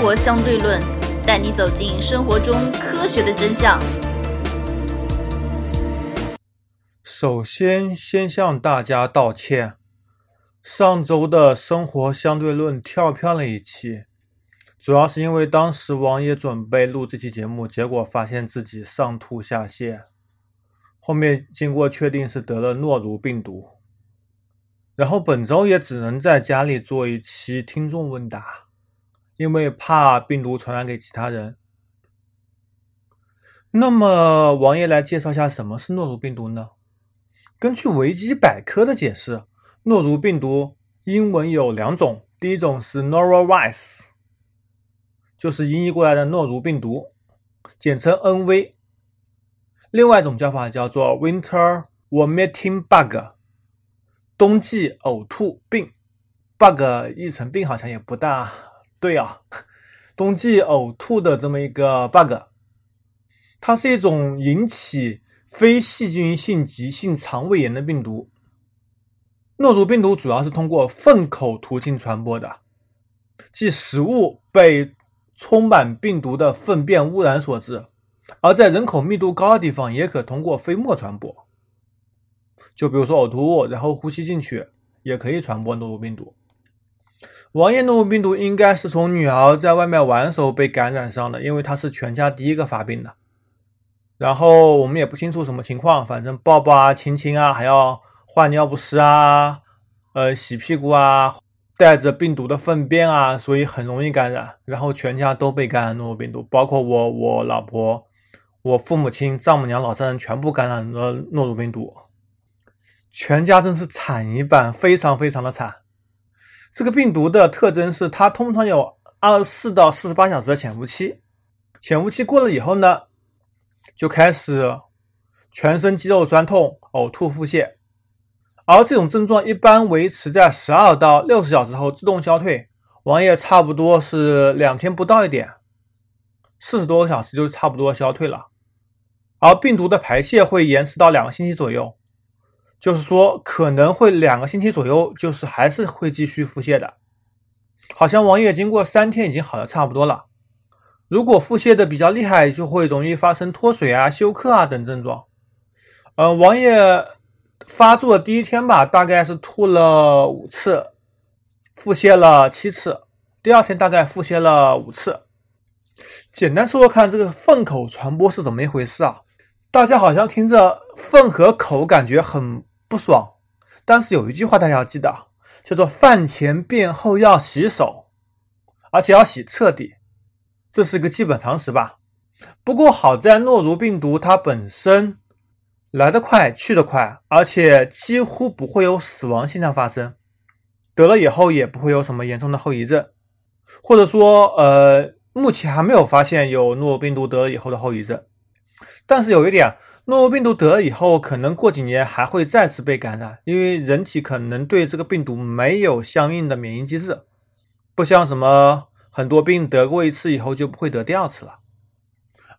活相对论》，带你走进生活中科学的真相。首先，先向大家道歉，上周的生活相对论跳票了一期，主要是因为当时王爷准备录这期节目，结果发现自己上吐下泻，后面经过确定是得了诺如病毒，然后本周也只能在家里做一期听众问答，因为怕病毒传染给其他人。那么，王爷来介绍一下什么是诺如病毒呢？根据维基百科的解释，诺如病毒英文有两种，第一种是 norovirus，就是音译过来的诺如病毒，简称 NV；另外一种叫法叫做 winter vomiting bug，冬季呕吐病。bug 译成病好像也不大对啊，冬季呕吐的这么一个 bug，它是一种引起。非细菌性急性肠胃炎的病毒，诺如病毒主要是通过粪口途径传播的，即食物被充满病毒的粪便污染所致；而在人口密度高的地方，也可通过飞沫传播。就比如说呕吐物，然后呼吸进去，也可以传播诺如病毒。王艳诺如病毒应该是从女儿在外面玩时候被感染上的，因为她是全家第一个发病的。然后我们也不清楚什么情况，反正抱抱啊、亲亲啊，还要换尿不湿啊，呃，洗屁股啊，带着病毒的粪便啊，所以很容易感染。然后全家都被感染诺如病毒，包括我、我老婆、我父母亲、丈母娘、老丈人全部感染了诺如病毒，全家真是惨一半，非常非常的惨。这个病毒的特征是，它通常有二十四到四十八小时的潜伏期，潜伏期过了以后呢？就开始全身肌肉酸痛、呕吐、腹泻，而这种症状一般维持在十二到六十小时后自动消退。王爷差不多是两天不到一点，四十多个小时就差不多消退了。而病毒的排泄会延迟到两个星期左右，就是说可能会两个星期左右，就是还是会继续腹泻的。好像王爷经过三天已经好的差不多了。如果腹泻的比较厉害，就会容易发生脱水啊、休克啊等症状。嗯，王爷发作第一天吧，大概是吐了五次，腹泻了七次。第二天大概腹泻了五次。简单说说看，这个粪口传播是怎么一回事啊？大家好像听着粪和口感觉很不爽，但是有一句话大家要记得，叫做饭前便后要洗手，而且要洗彻底。这是一个基本常识吧。不过好在诺如病毒它本身来得快去得快，而且几乎不会有死亡现象发生。得了以后也不会有什么严重的后遗症，或者说，呃，目前还没有发现有诺如病毒得了以后的后遗症。但是有一点，诺如病毒得了以后，可能过几年还会再次被感染，因为人体可能对这个病毒没有相应的免疫机制，不像什么。很多病得过一次以后就不会得第二次了，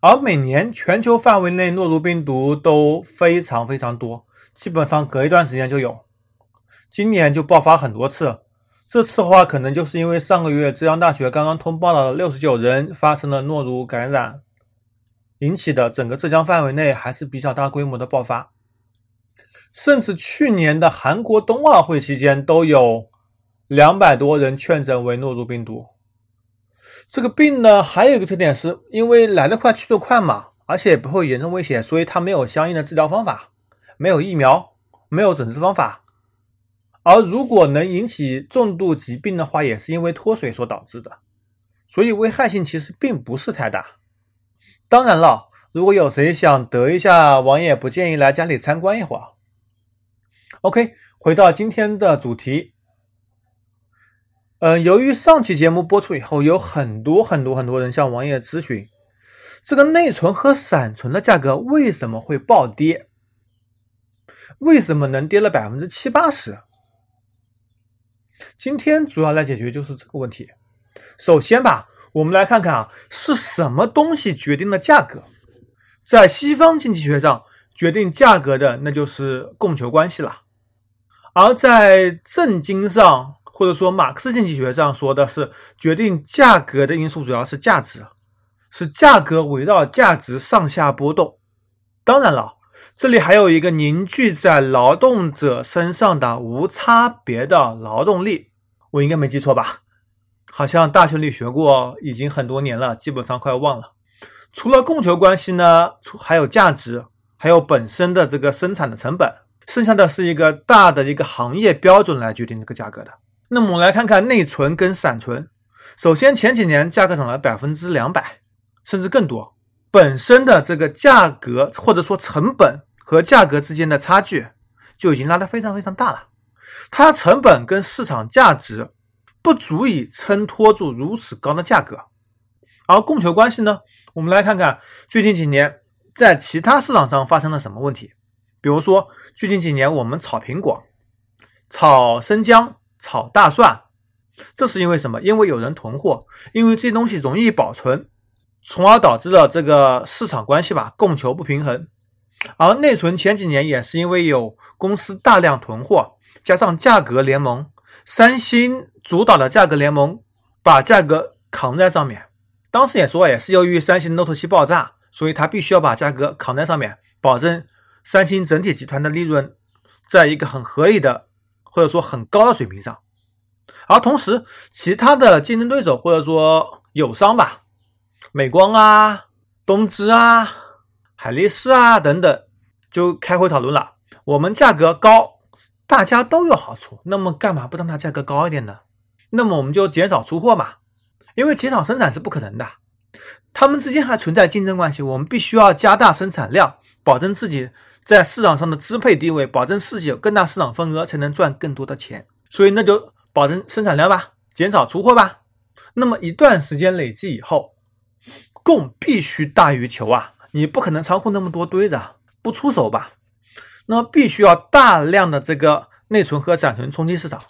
而每年全球范围内诺如病毒都非常非常多，基本上隔一段时间就有。今年就爆发很多次，这次的话可能就是因为上个月浙江大学刚刚通报了六十九人发生了诺如感染引起的，整个浙江范围内还是比较大规模的爆发，甚至去年的韩国冬奥会期间都有两百多人确诊为诺如病毒。这个病呢，还有一个特点，是因为来得快去得快嘛，而且不会严重危险，所以它没有相应的治疗方法，没有疫苗，没有诊治方法。而如果能引起重度疾病的话，也是因为脱水所导致的，所以危害性其实并不是太大。当然了，如果有谁想得一下，王爷不建议来家里参观一会儿。OK，回到今天的主题。嗯，由于上期节目播出以后，有很多很多很多人向王爷咨询，这个内存和闪存的价格为什么会暴跌？为什么能跌了百分之七八十？今天主要来解决就是这个问题。首先吧，我们来看看啊，是什么东西决定了价格？在西方经济学上，决定价格的那就是供求关系了，而在正经上。或者说马克思经济学上说的是决定价格的因素主要是价值，是价格围绕价值上下波动。当然了，这里还有一个凝聚在劳动者身上的无差别的劳动力，我应该没记错吧？好像大学里学过，已经很多年了，基本上快忘了。除了供求关系呢，还有价值，还有本身的这个生产的成本，剩下的是一个大的一个行业标准来决定这个价格的。那么我们来看看内存跟闪存。首先前几年价格涨了百分之两百，甚至更多，本身的这个价格或者说成本和价格之间的差距就已经拉得非常非常大了，它成本跟市场价值。不足以撑托住如此高的价格，而供求关系呢？我们来看看最近几年在其他市场上发生了什么问题。比如说，最近几年我们炒苹果、炒生姜、炒大蒜，这是因为什么？因为有人囤货，因为这东西容易保存，从而导致了这个市场关系吧，供求不平衡。而内存前几年也是因为有公司大量囤货，加上价格联盟。三星主导的价格联盟把价格扛在上面，当时也说也是由于三星 Note 7爆炸，所以他必须要把价格扛在上面，保证三星整体集团的利润在一个很合理的或者说很高的水平上。而同时，其他的竞争对手或者说友商吧，美光啊、东芝啊、海力士啊等等，就开会讨论了，我们价格高。大家都有好处，那么干嘛不让它价格高一点呢？那么我们就减少出货嘛，因为减少生产是不可能的，他们之间还存在竞争关系。我们必须要加大生产量，保证自己在市场上的支配地位，保证自己有更大市场份额，才能赚更多的钱。所以那就保证生产量吧，减少出货吧。那么一段时间累计以后，供必须大于求啊，你不可能仓库那么多堆着不出手吧？那么必须要大量的这个内存和闪存冲击市场。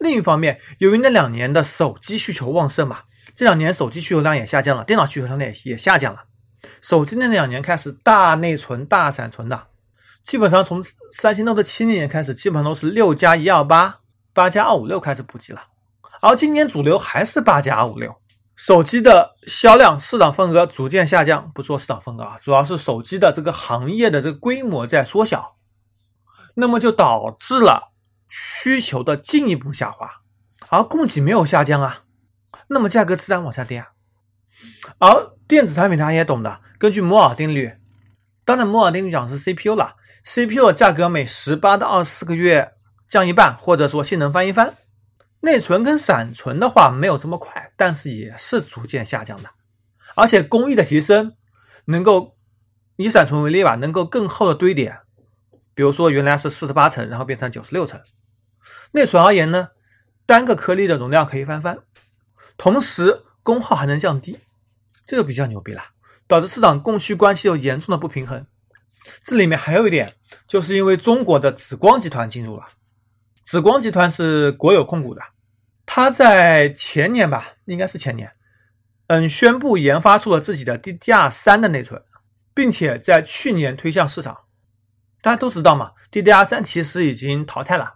另一方面，由于那两年的手机需求旺盛嘛，这两年手机需求量也下降了，电脑需求量也也下降了。手机那两年开始大内存、大闪存的，基本上从三星 Note 7那年开始，基本上都是六加一二八、八加二五六开始普及了。而今年主流还是八加二五六。手机的销量市场份额逐渐下降，不说市场份额啊，主要是手机的这个行业的这个规模在缩小。那么就导致了需求的进一步下滑，而供给没有下降啊，那么价格自然往下跌啊。而电子产品大家也懂的，根据摩尔定律，当然摩尔定律讲是 CPU 了，CPU 的价格每十八到二十四个月降一半，或者说性能翻一番。内存跟闪存的话没有这么快，但是也是逐渐下降的，而且工艺的提升能够以闪存为例吧，能够更厚的堆叠。比如说，原来是四十八层，然后变成九十六层。内存而言呢，单个颗粒的容量可以翻番，同时功耗还能降低，这个比较牛逼了，导致市场供需关系有严重的不平衡。这里面还有一点，就是因为中国的紫光集团进入了，紫光集团是国有控股的，它在前年吧，应该是前年，嗯，宣布研发出了自己的 DDR 三的内存，并且在去年推向市场。大家都知道嘛，DDR 三其实已经淘汰了，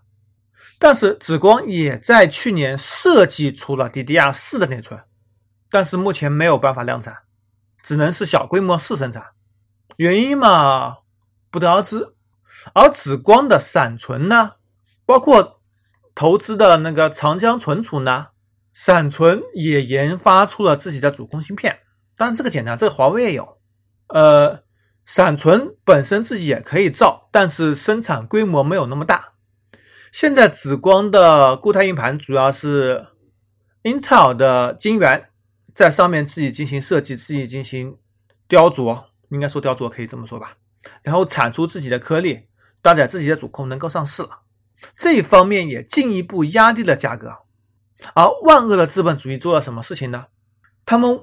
但是紫光也在去年设计出了 DDR 四的内存，但是目前没有办法量产，只能是小规模试生产，原因嘛不得而知。而紫光的闪存呢，包括投资的那个长江存储呢，闪存也研发出了自己的主控芯片，当然这个简单，这个华为也有，呃。闪存本身自己也可以造，但是生产规模没有那么大。现在紫光的固态硬盘主要是 Intel 的晶圆在上面自己进行设计，自己进行雕琢，应该说雕琢可以这么说吧。然后产出自己的颗粒，搭载自己的主控，能够上市了。这一方面也进一步压低了价格。而万恶的资本主义做了什么事情呢？他们。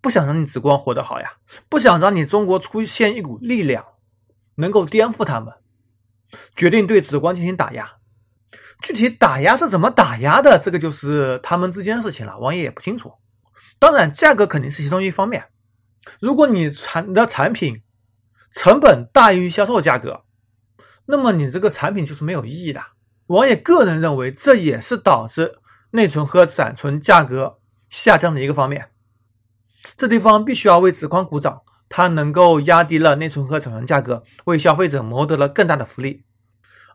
不想让你紫光活得好呀，不想让你中国出现一股力量能够颠覆他们，决定对紫光进行打压。具体打压是怎么打压的，这个就是他们之间的事情了，王爷也不清楚。当然，价格肯定是其中一方面。如果你产的产品成本大于销售价格，那么你这个产品就是没有意义的。王爷个人认为，这也是导致内存和闪存价格下降的一个方面。这地方必须要为紫光鼓掌，它能够压低了内存和闪存价格，为消费者谋得了更大的福利。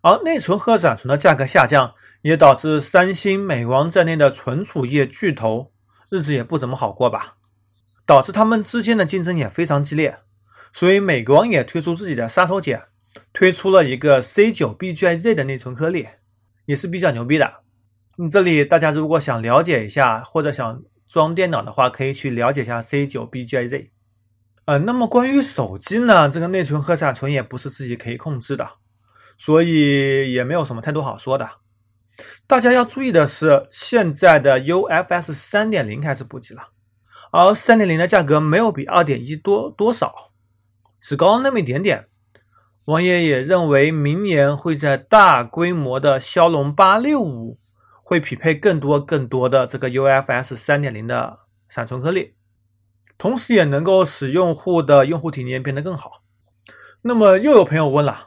而内存和闪存的价格下降，也导致三星、美光在内的存储业巨头日子也不怎么好过吧，导致他们之间的竞争也非常激烈。所以美光也推出自己的杀手锏，推出了一个 C9BGIZ 的内存颗粒，也是比较牛逼的。嗯，这里大家如果想了解一下，或者想装电脑的话，可以去了解一下 C9BGIZ。呃，那么关于手机呢，这个内存和闪存也不是自己可以控制的，所以也没有什么太多好说的。大家要注意的是，现在的 UFS 三点零开始普及了，而三点零的价格没有比二点一多多少，只高那么一点点。王爷也认为，明年会在大规模的骁龙八六五。会匹配更多更多的这个 UFS 三点零的闪存颗粒，同时也能够使用户的用户体验变得更好。那么又有朋友问了，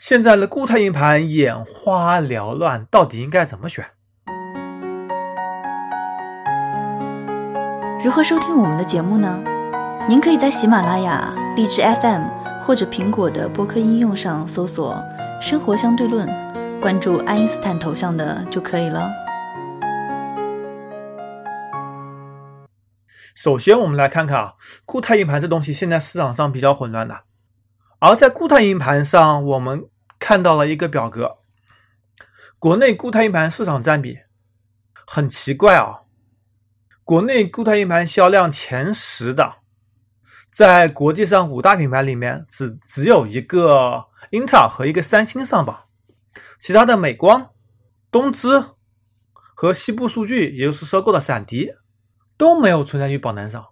现在的固态硬盘眼花缭乱，到底应该怎么选？如何收听我们的节目呢？您可以在喜马拉雅、荔枝 FM 或者苹果的播客应用上搜索“生活相对论”。关注爱因斯坦头像的就可以了。首先，我们来看看啊，固态硬盘这东西现在市场上比较混乱的。而在固态硬盘上，我们看到了一个表格，国内固态硬盘市场占比很奇怪啊。国内固态硬盘销量前十的，在国际上五大品牌里面，只只有一个英特尔和一个三星上榜。其他的美光、东芝和西部数据，也就是收购的闪迪，都没有存在于榜单上。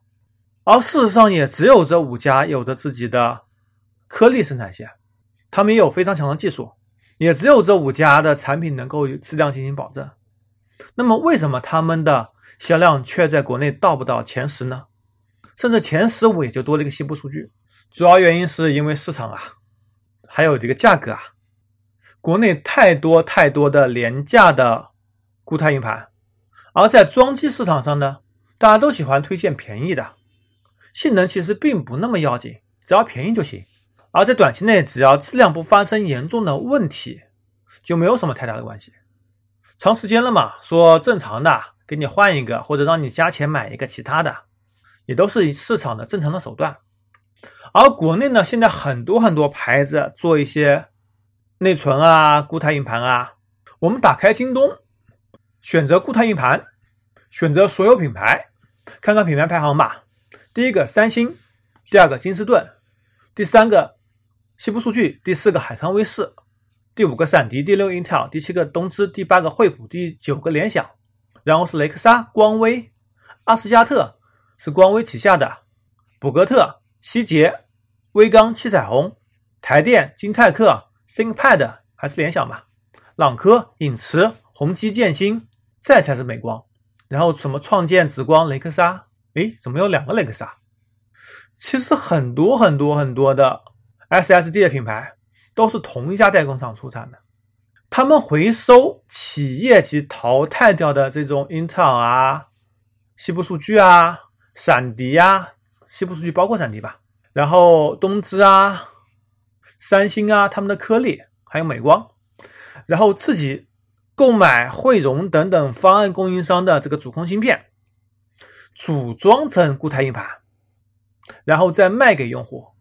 而事实上，也只有这五家有着自己的颗粒生产线，他们也有非常强的技术，也只有这五家的产品能够质量进行保证。那么，为什么他们的销量却在国内到不到前十呢？甚至前十五也就多了一个西部数据。主要原因是因为市场啊，还有这个价格啊。国内太多太多的廉价的固态硬盘，而在装机市场上呢，大家都喜欢推荐便宜的，性能其实并不那么要紧，只要便宜就行。而在短期内，只要质量不发生严重的问题，就没有什么太大的关系。长时间了嘛，说正常的给你换一个，或者让你加钱买一个其他的，也都是市场的正常的手段。而国内呢，现在很多很多牌子做一些。内存啊，固态硬盘啊，我们打开京东，选择固态硬盘，选择所有品牌，看看品牌排行吧。第一个三星，第二个金士顿，第三个西部数据，第四个海康威视，第五个闪迪，第六 Intel，第七个东芝，第八个惠普，第九个联想，然后是雷克萨、光威、阿斯加特，是光威旗下的，博格特、希捷、威刚、七彩虹、台电、金泰克。ThinkPad 还是联想吧，朗科、影驰、宏基、建新，再才是美光，然后什么创建、紫光、雷克萨，诶，怎么有两个雷克萨？其实很多很多很多的 SSD 的品牌都是同一家代工厂出产的，他们回收企业级淘汰掉的这种 Intel 啊、西部数据啊、闪迪啊，西部数据包括闪迪吧，然后东芝啊。三星啊，他们的颗粒，还有美光，然后自己购买汇荣等等方案供应商的这个主控芯片，组装成固态硬盘，然后再卖给用户。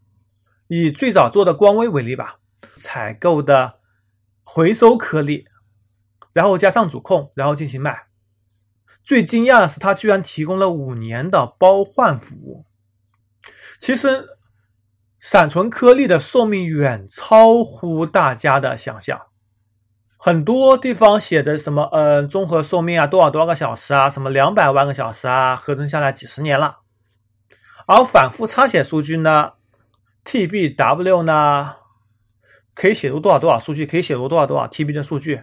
以最早做的光威为例吧，采购的回收颗粒，然后加上主控，然后进行卖。最惊讶的是，他居然提供了五年的包换服务。其实。闪存颗粒的寿命远超乎大家的想象，很多地方写的什么，呃，综合寿命啊，多少多少个小时啊，什么两百万个小时啊，合成下来几十年了。而反复擦写数据呢，TBW 呢，可以写入多少多少数据，可以写入多少多少 TB 的数据，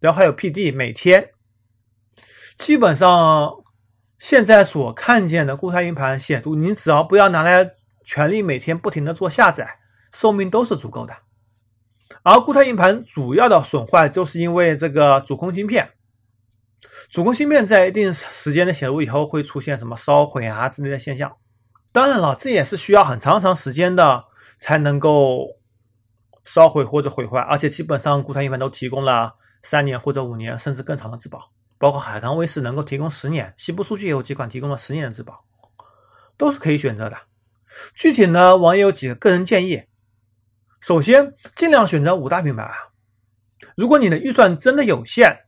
然后还有 PD，每天，基本上现在所看见的固态硬盘写入，你只要不要拿来。全力每天不停的做下载，寿命都是足够的。而固态硬盘主要的损坏就是因为这个主控芯片，主控芯片在一定时间的写入以后，会出现什么烧毁啊之类的现象。当然了，这也是需要很长长时间的才能够烧毁或者毁坏，而且基本上固态硬盘都提供了三年或者五年甚至更长的质保，包括海康威视能够提供十年，西部数据也有几款提供了十年的质保，都是可以选择的。具体呢，网友有几个个人建议：首先，尽量选择五大品牌啊。如果你的预算真的有限，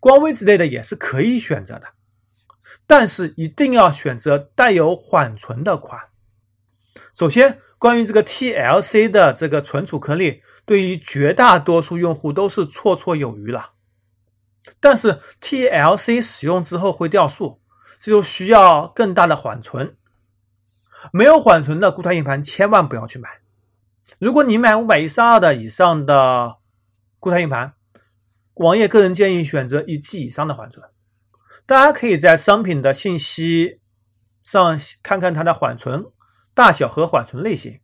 光威之类的也是可以选择的。但是一定要选择带有缓存的款。首先，关于这个 TLC 的这个存储颗粒，对于绝大多数用户都是绰绰有余了。但是 TLC 使用之后会掉速，这就需要更大的缓存。没有缓存的固态硬盘千万不要去买。如果你买五百一十二的以上的固态硬盘，网页个人建议选择一 G 以上的缓存。大家可以在商品的信息上看看它的缓存大小和缓存类型，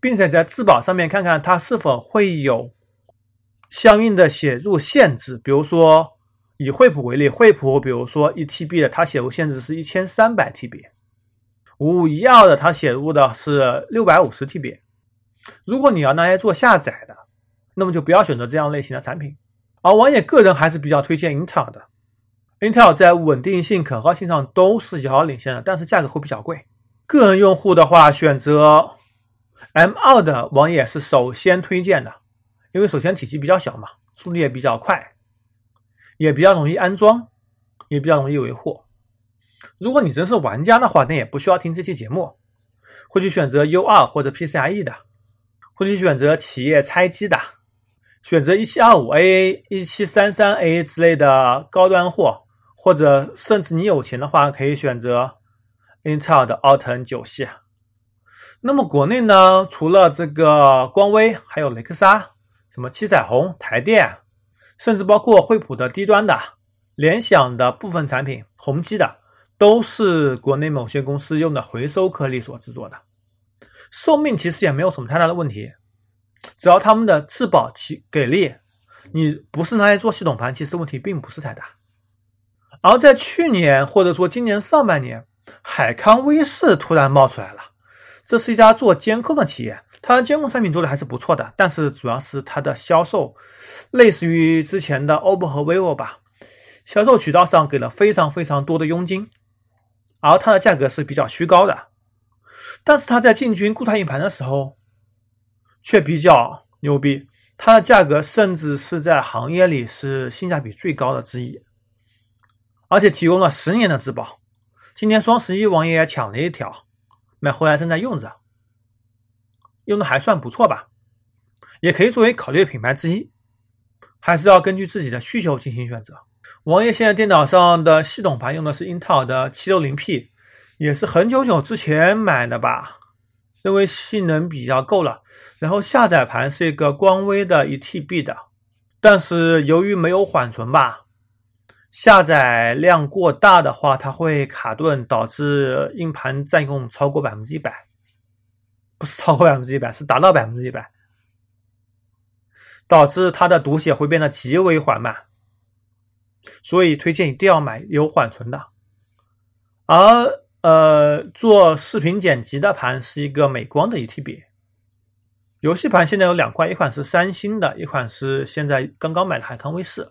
并且在质保上面看看它是否会有相应的写入限制。比如说以惠普为例，惠普比如说一 TB 的，它写入限制是一千三百 TB；五五一二的，它写入的是六百五十 TB。如果你要拿来做下载的，那么就不要选择这样类型的产品。而王野个人还是比较推荐 Intel 的。Intel 在稳定性、可靠性上都是遥遥领先的，但是价格会比较贵。个人用户的话，选择 M2 的网页是首先推荐的，因为首先体积比较小嘛，速度也比较快，也比较容易安装，也比较容易维护。如果你真是玩家的话，那也不需要听这期节目，会去选择 U2 或者 PCIe 的，会去选择企业拆机的，选择 1725A、1733A 之类的高端货。或者甚至你有钱的话，可以选择 Intel 的奥腾九系。那么国内呢，除了这个光威，还有雷克萨、什么七彩虹、台电，甚至包括惠普的低端的、联想的部分产品、宏基的，都是国内某些公司用的回收颗粒所制作的。寿命其实也没有什么太大的问题，只要他们的质保期给力，你不是拿来做系统盘，其实问题并不是太大。而在去年或者说今年上半年，海康威视突然冒出来了。这是一家做监控的企业，它的监控产品做的还是不错的，但是主要是它的销售，类似于之前的 OPPO 和 vivo 吧，销售渠道上给了非常非常多的佣金，而它的价格是比较虚高的。但是它在进军固态硬盘的时候，却比较牛逼，它的价格甚至是在行业里是性价比最高的之一。而且提供了十年的质保，今年双十一王爷也抢了一条，买回来正在用着，用的还算不错吧，也可以作为考虑品牌之一，还是要根据自己的需求进行选择。王爷现在电脑上的系统盘用的是英特尔的 760P，也是很久久之前买的吧，认为性能比较够了。然后下载盘是一个光威的 1TB 的，但是由于没有缓存吧。下载量过大的话，它会卡顿，导致硬盘占用超过百分之一百，不是超过百分之一百，是达到百分之一百，导致它的读写会变得极为缓慢。所以推荐一定要买有缓存的。而呃，做视频剪辑的盘是一个美光的 1TB，游戏盘现在有两块，一款是三星的，一款是现在刚刚买的海康威视。